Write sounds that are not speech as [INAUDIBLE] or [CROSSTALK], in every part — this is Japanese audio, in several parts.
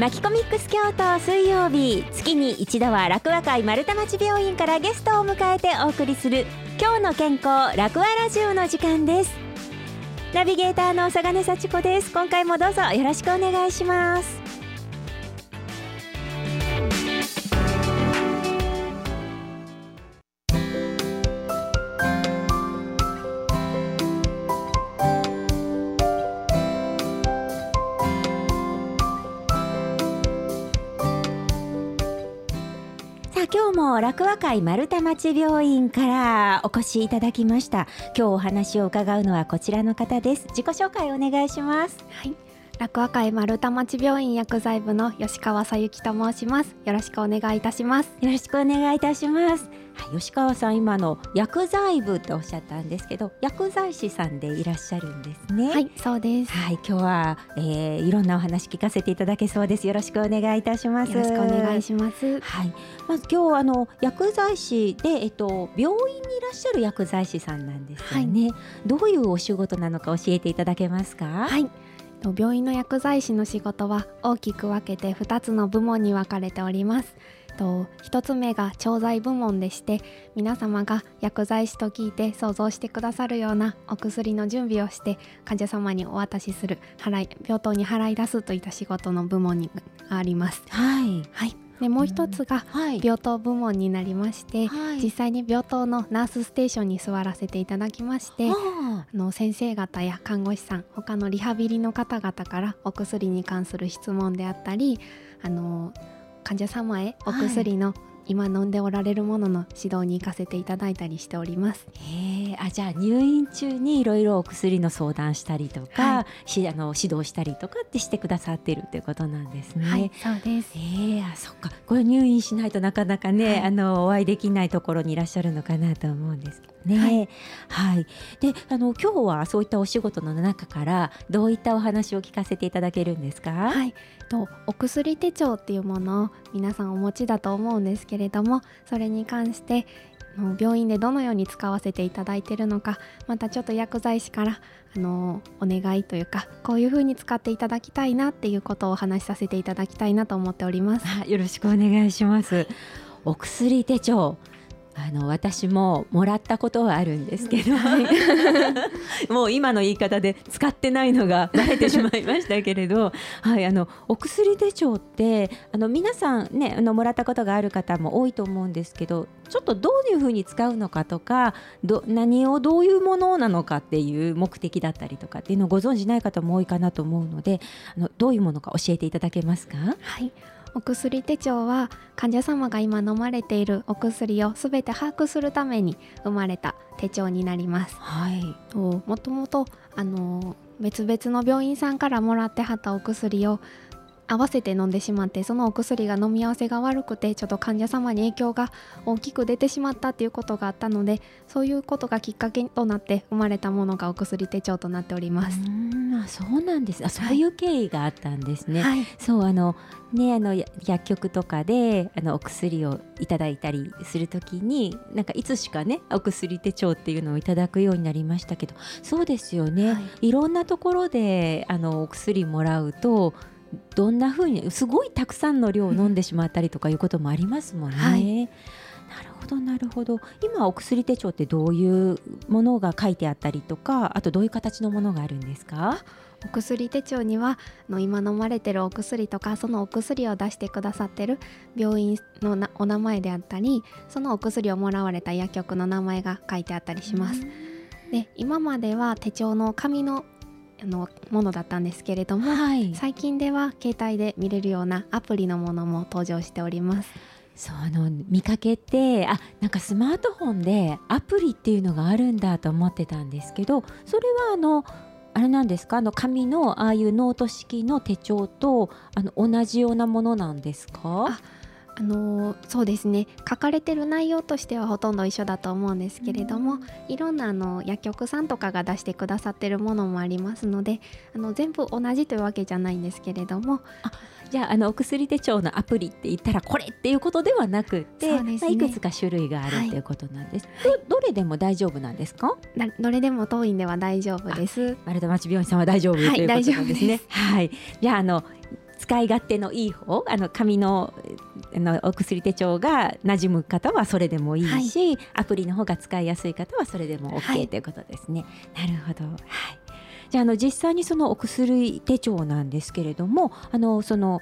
マキコミックス京都水曜日月に一度は楽和会丸太町病院からゲストを迎えてお送りする今日の健康楽和ラジオの時間です。ナビゲーターの佐賀根幸子です。今回もどうぞよろしくお願いします。楽和会丸太町病院からお越しいただきました。今日お話を伺うのはこちらの方です。自己紹介お願いします。はい。楽和会丸太町病院薬剤部の吉川さゆきと申します。よろしくお願いいたします。よろしくお願いいたします。はい、吉川さん今の薬剤部とおっしゃったんですけど薬剤師さんでいらっしゃるんですね。はいそうです。はい今日は、えー、いろんなお話聞かせていただけそうです。よろしくお願いいたします。よろしくお願いします。はい。まず今日あの薬剤師でえっと病院にいらっしゃる薬剤師さんなんですよね、はい、どういうお仕事なのか教えていただけますか？はい。病院の薬剤師の仕事は大きく分けて2つの部門に分かれておりますと1つ目が調剤部門でして皆様が薬剤師と聞いて想像してくださるようなお薬の準備をして患者様にお渡しする払い病棟に払い出すといった仕事の部門にあります。はい、はい。でもう一つが病棟部門になりまして、はい、実際に病棟のナースステーションに座らせていただきまして、あの先生方や看護師さん他のリハビリの方々からお薬に関する質問であったりあの患者様へお薬の、今飲んでおられるものの指導に行かせていただいたりしております。へあじゃあ入院中にいろいろお薬の相談したりとか、はい、しあの指導したりとかってしてくださってるっていうことなんですね。はい、そうです。ええあそっかこれ入院しないとなかなかね、はい、あのお会いできないところにいらっしゃるのかなと思うんですけどね。はい、はい、であの今日はそういったお仕事の中からどういったお話を聞かせていただけるんですか？はい。とお薬手帳っていうものを皆さんお持ちだと思うんですけれどもそれに関して病院でどのように使わせていただいているのかまたちょっと薬剤師からあのお願いというかこういうふうに使っていただきたいなっていうことをお話しさせていただきたいなと思っております。よろしくお願いします。お薬手帳。あの私ももらったことはあるんですけど、はい、[LAUGHS] もう今の言い方で使ってないのがバレてしまいましたけれど、[LAUGHS] はい、あのお薬手帳ってあの皆さんねあのもらったことがある方も多いと思うんですけどちょっとどういうふうに使うのかとかど何をどういうものなのかっていう目的だったりとかっていうのをご存じない方も多いかなと思うのであのどういうものか教えていただけますか？はいお薬手帳は患者様が今飲まれているお薬を全て把握するために生まれた手帳になります。はい、もともとあの別々の病院さんからもらってはったお薬を合わせて飲んでしまってそのお薬が飲み合わせが悪くてちょっと患者様に影響が大きく出てしまったっていうことがあったのでそういうことがきっかけとなって生まれたものがお薬手帳となっております。あそうなんです。あそういう経緯があったんですね。はい、そうあのね、あの薬局とかであのお薬をいただいたりするときになんかいつしかねお薬手帳っていうのをいただくようになりましたけどそうですよね、はい、いろんなところであのお薬もらうとどんな風にすごいたくさんの量を飲んでしまったりとかいうこともありますもんね。はい、なるほどなるほど今お薬手帳ってどういうものが書いてあったりとかあとどういう形のものがあるんですか？お薬手帳にはの今飲まれてるお薬とかそのお薬を出してくださってる病院のなお名前であったりそのお薬をもらわれた薬局の名前が書いてあったりします。で今までは手帳の紙のあのものだったんですけれども、はい、最近では携帯で見れるようなアプリのものも登場しております。そうあの見かけてあなんかスマートフォンでアプリっていうのがあるんだと思ってたんですけどそれはあのあれなんですか？あの紙のああいうノート式の手帳とあの同じようなものなんですか？あのそうですね。書かれてる内容としてはほとんど一緒だと思うんですけれども、うん、いろんなあの薬局さんとかが出してくださってるものもありますのであの全部同じというわけじゃないんですけれども。じゃああのお薬手帳のアプリって言ったらこれっていうことではなくて、ね、いくつか種類があるっていうことなんです、はい、どどれでも大丈夫なんですか？どれでも当院では大丈夫です。丸太町病院さんは大丈夫、はい、ということですね。はい。じゃああの使い勝手のいい方あの紙のあのお薬手帳が馴染む方はそれでもいいし、はい、アプリの方が使いやすい方はそれでも OK、はい、ということですね。なるほど、はい。じゃあの実際にそのお薬手帳なんですけれどもあのその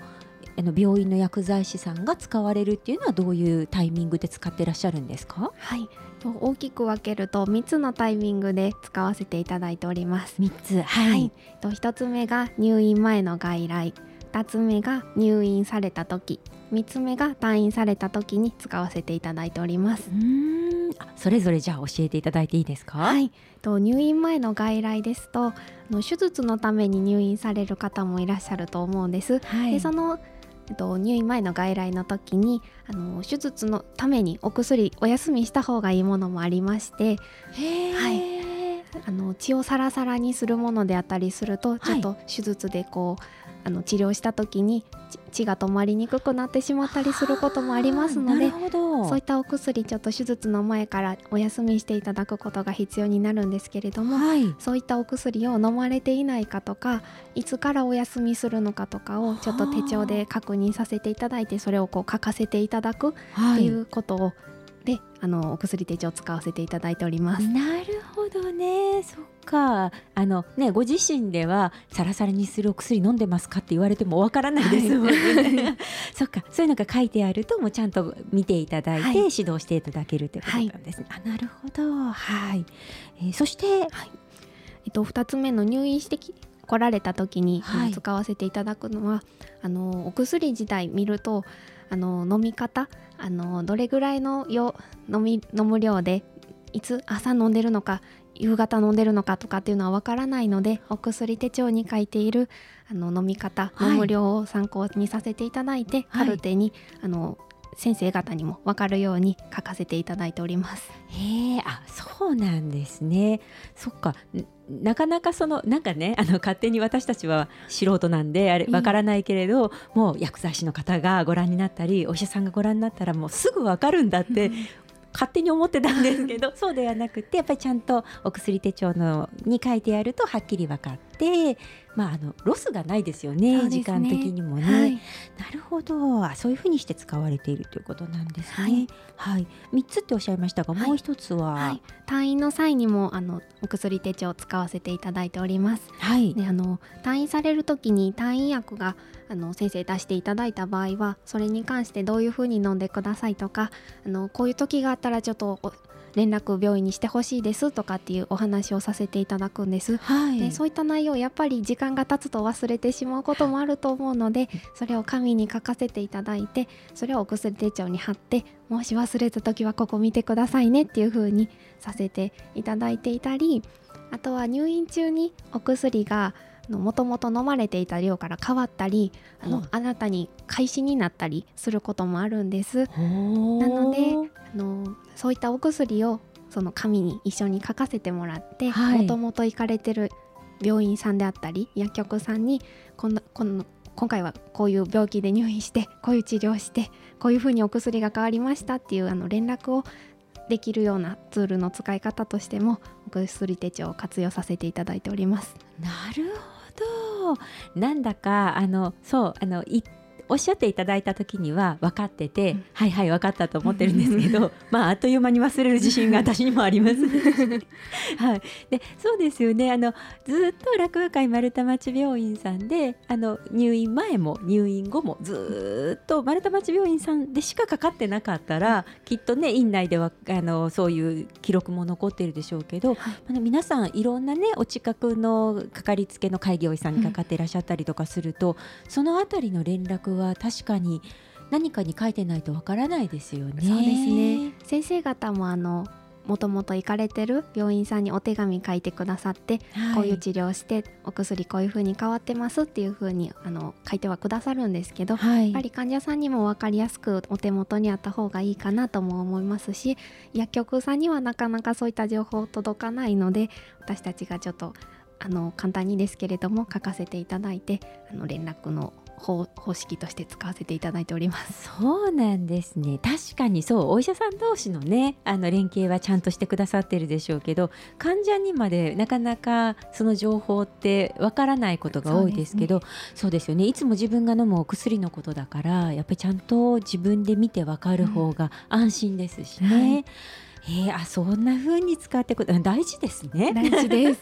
あの病院の薬剤師さんが使われるっていうのはどういうタイミングで使ってらっしゃるんですか？はい。大きく分けると3つのタイミングで使わせていただいております。3つ。はい、はい、と1つ目が入院前の外来2つ目が入院された時。3つ目が退院された時に使わせていただいております。うん。それぞれじゃあ教えていただいていいですか？はい。と入院前の外来ですとの手術のために入院される方もいらっしゃると思うんです、はい、でそのえっと、入院前の外来の時にあの手術のためにお薬お休みした方がいいものもありまして、はい、あの血をサラサラにするものであったりするとちょっと手術でこう、はいあの治療した時に血が止まりにくくなってしまったりすることもありますのでそういったお薬ちょっと手術の前からお休みしていただくことが必要になるんですけれども、はい、そういったお薬を飲まれていないかとかいつからお休みするのかとかをちょっと手帳で確認させていただいてそれをこう書かせていただくっていうことをであのお薬手帳を使わせていただいております。なるほどね。そっか。あのねご自身ではサラサラにするお薬飲んでますかって言われてもわからないですもんね。[LAUGHS] そっか。そういうのが書いてあるともうちゃんと見ていただいて、はい、指導していただけるということなんですね。はい、あなるほど。はい、えー、そして、はい、えっと二つ目の入院してき来られた時に、はい、使わせていただくのはあのお薬自体見るとあの飲み方あのどれぐらいのよ飲み飲む量でいつ朝飲んでるのか夕方飲んでるのかとかっていうのはわからないのでお薬手帳に書いているあの飲み方、はい、飲む量を参考にさせていただいて、カルテにあの先生方にも分かるように書かせていただいております。へえ、あ、そうなんですね。そっか。なかなかそのなんかね [LAUGHS] あの勝手に私たちは素人なんであれわからないけれど、もう薬剤師の方がご覧になったりお医者さんがご覧になったらもうすぐわかるんだって勝手に思ってたんですけど。[LAUGHS] そうではなくてやっぱりちゃんとお薬手帳のに書いてあるとはっきり分かってまあ、あのロスがないですよね、ね、時間的にもね、はい、なるほど。そういうふうにして使われているということなんですね。はい、はい、3つっておっしゃいましたが、もう一つは、はい、退院の際にもあのお薬手帳を使わせていただいております。はい、であの退院される時に退院薬があの先生出していただいた場合はそれに関してどういうふうに飲んでくださいとかあのこういう時があったらちょっと連絡病院にしてほしいですとかっていうお話をさせていただくんです、はい、でそういった内容やっぱり時間が経つと忘れてしまうこともあると思うのでそれを紙に書かせていただいてそれをお薬手帳に貼ってもし忘れた時はここ見てくださいねっていう風にさせていただいていたりあとは入院中にお薬がもともと飲まれていた量から変わったりあの、新たに開始になったりすることもあるんです。なのであのそういったお薬をその紙に一緒に書かせてもらってもともと行かれてる病院さんであったり薬局さんにこんなこの今回はこういう病気で入院して [LAUGHS] こういう治療をしてこういうふうにお薬が変わりましたっていうあの連絡をできるようなツールの使い方としてもお薬手帳を活用させていただいております。なるほどなんだかあのそうあの一おっしゃっていただいた時には分かってて、うん、はいはい分かったと思ってるんですけど [LAUGHS] まああっという間に忘れる自信が私にもあります。[LAUGHS] はい、でそうですよね。あのずっと落語会丸太町病院さんであの入院前も入院後もずっと丸太町病院さんでしかかかってなかったらきっとね院内ではあのそういう記録も残っているでしょうけど、はい、皆さんいろんなねお近くのかかりつけの開業医さんにかかっていらっしゃったりとかすると、うん、そのあたりの連絡は確かに何かに書いてないとわからないですよね。そうですね。先生方もあのもともと行かれてる病院さんにお手紙書いてくださって、はい、こういう治療してお薬こういうふうに変わってますっていうふうにあの書いてはくださるんですけど、はい、やっぱり患者さんにも分かりやすくお手元にあった方がいいかなとも思いますし薬局さんにはなかなかそういった情報届かないので私たちがちょっとあの簡単にですけれども書かせていただいてあの連絡の方方式として使わせていただいております。そうなんですね。確かにそう。お医者さん同士のねあの連携はちゃんとしてくださってるでしょうけど患者にまでなかなかその情報ってわからないことが多いですけどそうですよね。いつも自分が飲むお薬のことだからやっぱりちゃんと自分で見てわかる方が安心ですしね。うん。はいえー、あそんな風に使ってく大事ですね。大事です。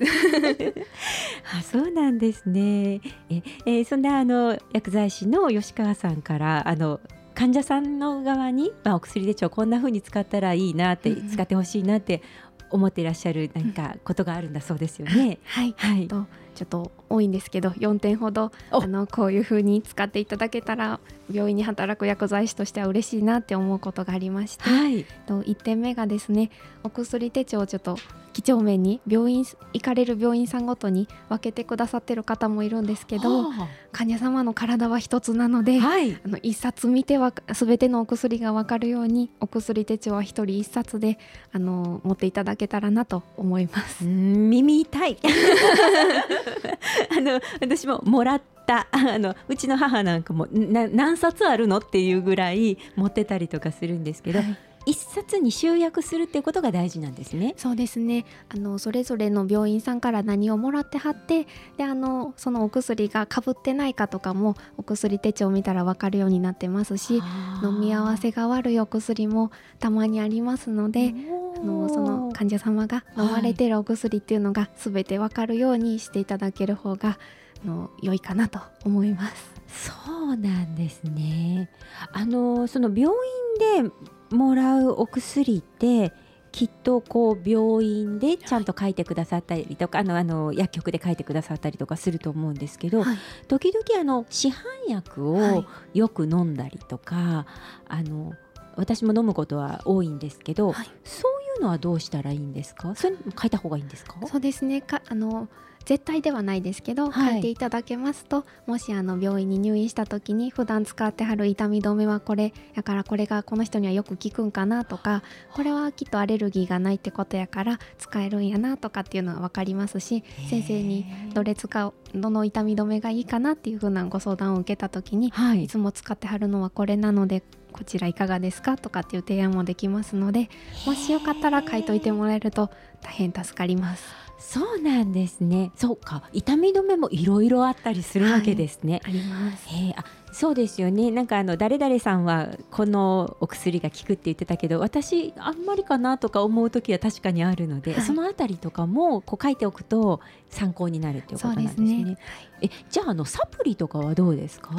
[LAUGHS] あそうなんですね。ええー、そんなあの薬剤師の吉川さんからあの患者さんの側に、まあ、お薬手帳こんな風に使ったらいいなって、うん、使ってほしいなって思っていらっしゃる何かことがあるんだそうですよね。はい、はい、とちょっと多いんですけど4点ほどあのこういう風に使っていただけたら病院に働く薬剤師としては嬉しいなって思うことがありまして、はい、と1点目がですねお薬手帳をちょっと几帳面に病院行かれる病院さんごとに分けてくださってる方もいるんですけど、はあ、患者様の体は一つなので、はい、あの一冊見ては全てのお薬が分かるようにお薬手帳は一人一冊であの持っていただけたらなと思います。耳痛い。[LAUGHS] あの私ももらったあのうちの母なんかも何冊あるのっていうぐらい持ってたりとかするんですけど、はい一冊に集約するっていうことが大事なんですね。そうですね。あのそれぞれの病院さんから何をもらってはってであのそのお薬がかぶってないかとかもお薬手帳を見たら分かるようになってますし飲み合わせが悪いお薬もたまにありますのであのその患者様が飲まれてるお薬っていうのが全て分かるようにしていただける方があの良いかなと思います。そうなんですね。あのその病院でもらうお薬ってきっとこう病院でちゃんと書いてくださったりとか、あのあの薬局で書いてくださったりとかすると思うんですけど、はい、時々あの市販薬をよく飲んだりとか、はい、あの私も飲むことは多いんですけど、はい、そういうのはどうしたらいいんですか？それ書いた方がいいんですか？そうですね。かあの絶対ではないですけど、はい、書いていただけますともしあの病院に入院した時に普段使ってはる痛み止めはこれやからこれがこの人にはよく効くんかなとかこれはきっとアレルギーがないってことやから使えるんやなとかっていうのは分かりますし先生にどれ使うどの痛み止めがいいかなっていうふうなご相談を受けた時に、はい、いつも使ってはるのはこれなのでこちらいかがですかとかっていう提案もできますのでもしよかったら書いといてもらえると大変助かります。そうなんですね。そうか、痛み止めもいろいろあったりするわけですね。はい、あります。えー、あ、そうですよね。なんかあの誰々さんはこのお薬が効くって言ってたけど、私あんまりかなとか思う時は確かにあるので、はい、そのあたりとかもこう書いておくと参考になるっていうことなんですね。すねえ、じゃああのサプリとかはどうですか？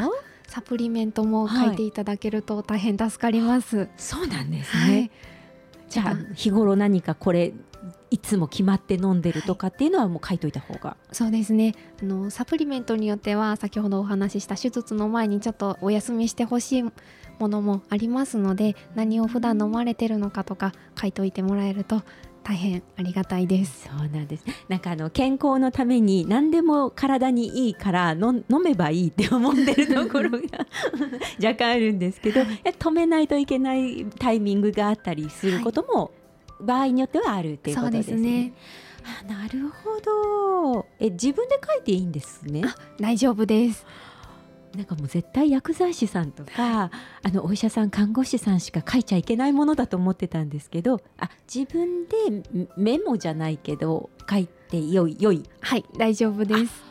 サプリメントも書いていただけると大変助かります。はい、そうなんですね。はい、じゃあ日頃何かこれいつも決まって飲んでるとかっていうのはもう書いといた方が、そうですね。あのサプリメントによっては先ほどお話しした手術の前にちょっとお休みしてほしいものもありますので何を普段飲まれてるのかとか書いといてもらえると大変ありがたいです。そうなんです。なんかあの健康のために何でも体にいいから飲めばいいって思ってるところが [LAUGHS] 若干あるんですけど、止めないといけないタイミングがあったりすることも場合によってはあるっていうことですね。すね。あなるほど。え自分で書いていいんですね。大丈夫です。なんかもう絶対薬剤師さんとかあのお医者さん看護師さんしか書いちゃいけないものだと思ってたんですけどあ自分でメモじゃないけど書いてよいよい。はい大丈夫です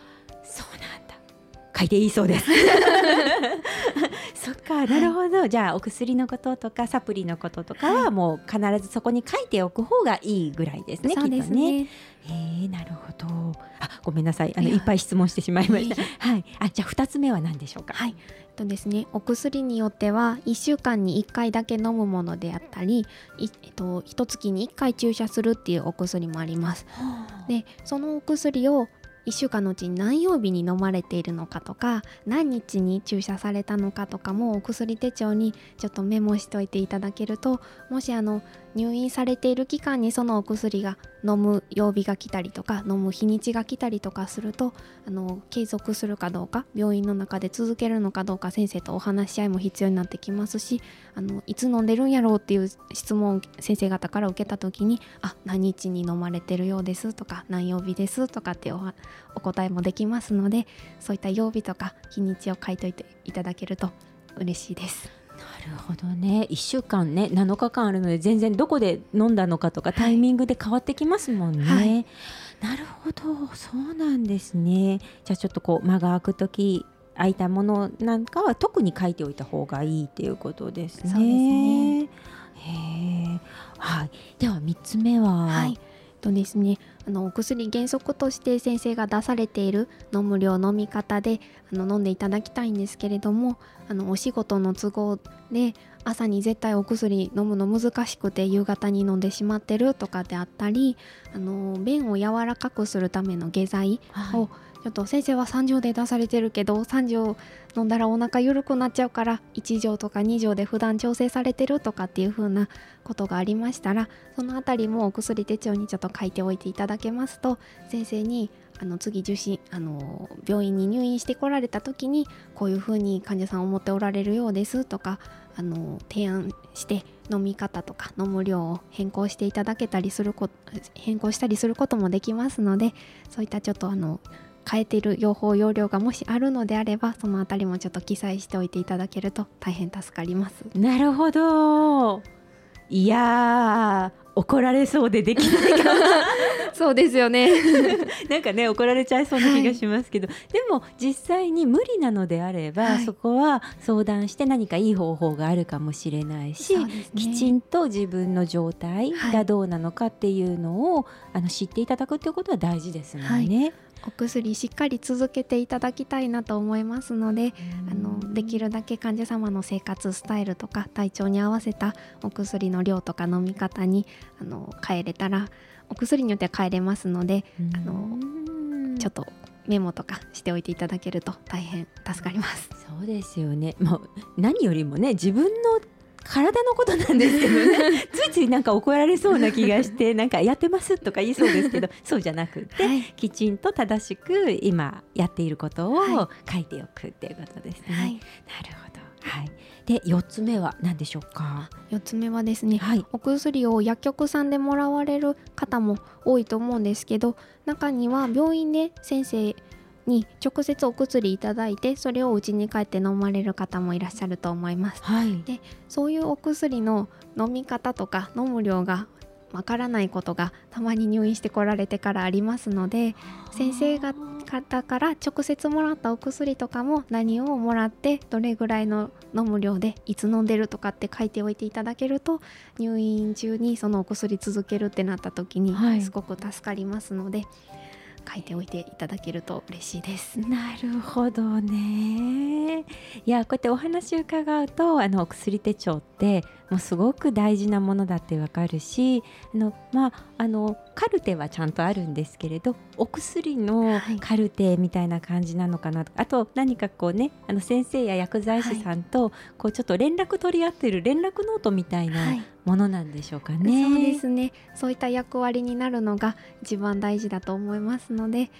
書いていいそうです。[LAUGHS] そっかなるほど、はい、じゃあお薬のこととかサプリのこととかはもう必ずそこに書いておく方がいいぐらいですね、そうですね。えー、なるほど。あごめんなさい。あのいっぱい質問してしまいました。はい。あじゃあ2つ目は何でしょうか？はい。とですね、お薬によっては1週間に1回だけ飲むものであったり、えっと、1月に1回注射するっていうお薬もあります。でそのお薬を1週間のうちに何曜日に飲まれているのかとか何日に注射されたのかとかもお薬手帳にちょっとメモしておいていただけるともしあの入院されている期間にそのお薬が飲む曜日が来たりとか飲む日にちが来たりとかするとあの継続するかどうか病院の中で続けるのかどうか先生とお話し合いも必要になってきますしあのいつ飲んでるんやろうっていう質問を先生方から受けた時に「あ何日に飲まれてるようです」とか「何曜日です」とかっておお答えもできますのでそういった曜日とか日にちを書いといていただけると嬉しいです。なるほどね。1週間ね7日間あるので全然どこで飲んだのかとかタイミングで変わってきますもんね。はい、なるほど。そうなんですね。じゃあちょっとこう間が空く時空いたものなんかは特に書いておいた方がいいっていうことですね。そうですね。へはい、では3つ目は、はい、とですねあのお薬原則として先生が出されている飲む量飲み方であの飲んでいただきたいんですけれどもあのお仕事の都合で朝に絶対お薬飲むの難しくて夕方に飲んでしまってるとかであったりあの便を柔らかくするための下剤を、はい。ちょっと先生は3錠で出されてるけど3錠飲んだらお腹緩くなっちゃうから1錠とか2錠で普段調整されてるとかっていう風なことがありましたらその辺りもお薬手帳にちょっと書いておいていただけますと先生にあの次受診あの病院に入院してこられた時にこういう風に患者さん思っておられるようですとかあの提案して飲み方とか飲む量を変更していただけたりすること変更したりすることもできますのでそういったちょっとあの変えている用法用量がもしあるのであればそのあたりもちょっと記載しておいていただけると大変助かります。なるほど。いや怒られそうでできないか [LAUGHS] そうですよね。[LAUGHS] なんかね怒られちゃいそうな気がしますけど、はい、でも実際に無理なのであれば、はい、そこは相談して何かいい方法があるかもしれないし、ね、きちんと自分の状態がどうなのかっていうのを、はい、あの知っていただくっていうことは大事ですもんね。お薬しっかり続けていただきたいなと思いますのであのできるだけ患者様の生活スタイルとか体調に合わせたお薬の量とか飲み方にあの変えれたらお薬によっては変えれますのであのちょっとメモとかしておいていただけると大変助かります。そうですよね。もう何よりもね自分の体のことなんですけどね。[LAUGHS] ついついなんか怒られそうな気がしてなんかやってますとか言いそうですけどそうじゃなくて、はい、きちんと正しく今やっていることを書いておくっていうことですね。はい、なるほど。はい、で4つ目は何でしょうか？4つ目はですね、はい、お薬を薬局さんでもらわれる方も多いと思うんですけど中には病院で先生に直接お薬いただいてそれをうちに帰って飲まれる方もいらっしゃると思います。はい、でそういうお薬の飲み方とか飲む量がわからないことがたまに入院してこられてからありますので先生方から直接もらったお薬とかも何をもらってどれぐらいの飲む量でいつ飲んでるとかって書いておいていただけると入院中にそのお薬続けるってなった時にすごく助かりますので、はい書いておいていただけると嬉しいです。なるほどね。いやこうやってお話を伺うとあのお薬手帳ってもうすごく大事なものだってわかるしあのまああのカルテはちゃんとあるんですけれどお薬のカルテみたいな感じなのかなと、はい、あと何かこうねあの先生や薬剤師さんとこうちょっと連絡取り合ってる連絡ノートみたいなものなんでしょうかね。はい、そうですね。そういった役割になるのが一番大事だと思いますので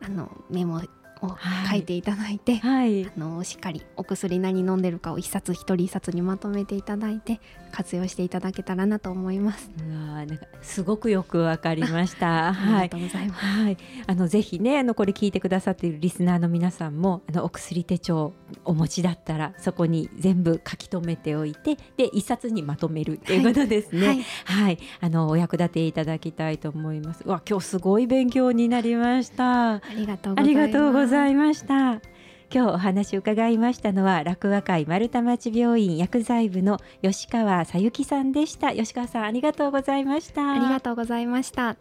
あのメモを書いていただいて、はい、あのしっかりお薬何飲んでるかを一冊一人一冊にまとめていただいて活用していただけたらなと思います。うわなんかすごくよくわかりました。はい、ありがとうございます。はい、あのぜひねあのこれ聞いてくださっているリスナーの皆さんもあのお薬手帳お持ちだったらそこに全部書き留めておいてで一冊にまとめるということですね。はい、はい、あのお役立ていただきたいと思います。わ今日すごい勉強になりました。ありがとうございます。ざいました。今日お話を伺いましたのは楽和会丸太町病院薬剤部の吉川さゆきさんでした。吉川さんありがとうございました。ありがとうございました。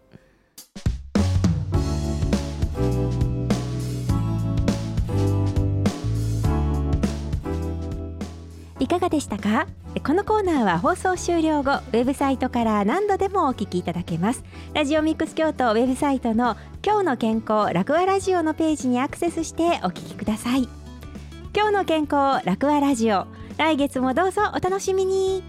いかがでしたか？このコーナーは放送終了後ウェブサイトから何度でもお聞きいただけます。ラジオミックス京都ウェブサイトの今日の健康楽和ラジオのページにアクセスしてお聞きください。今日の健康楽和ラジオ来月もどうぞお楽しみに。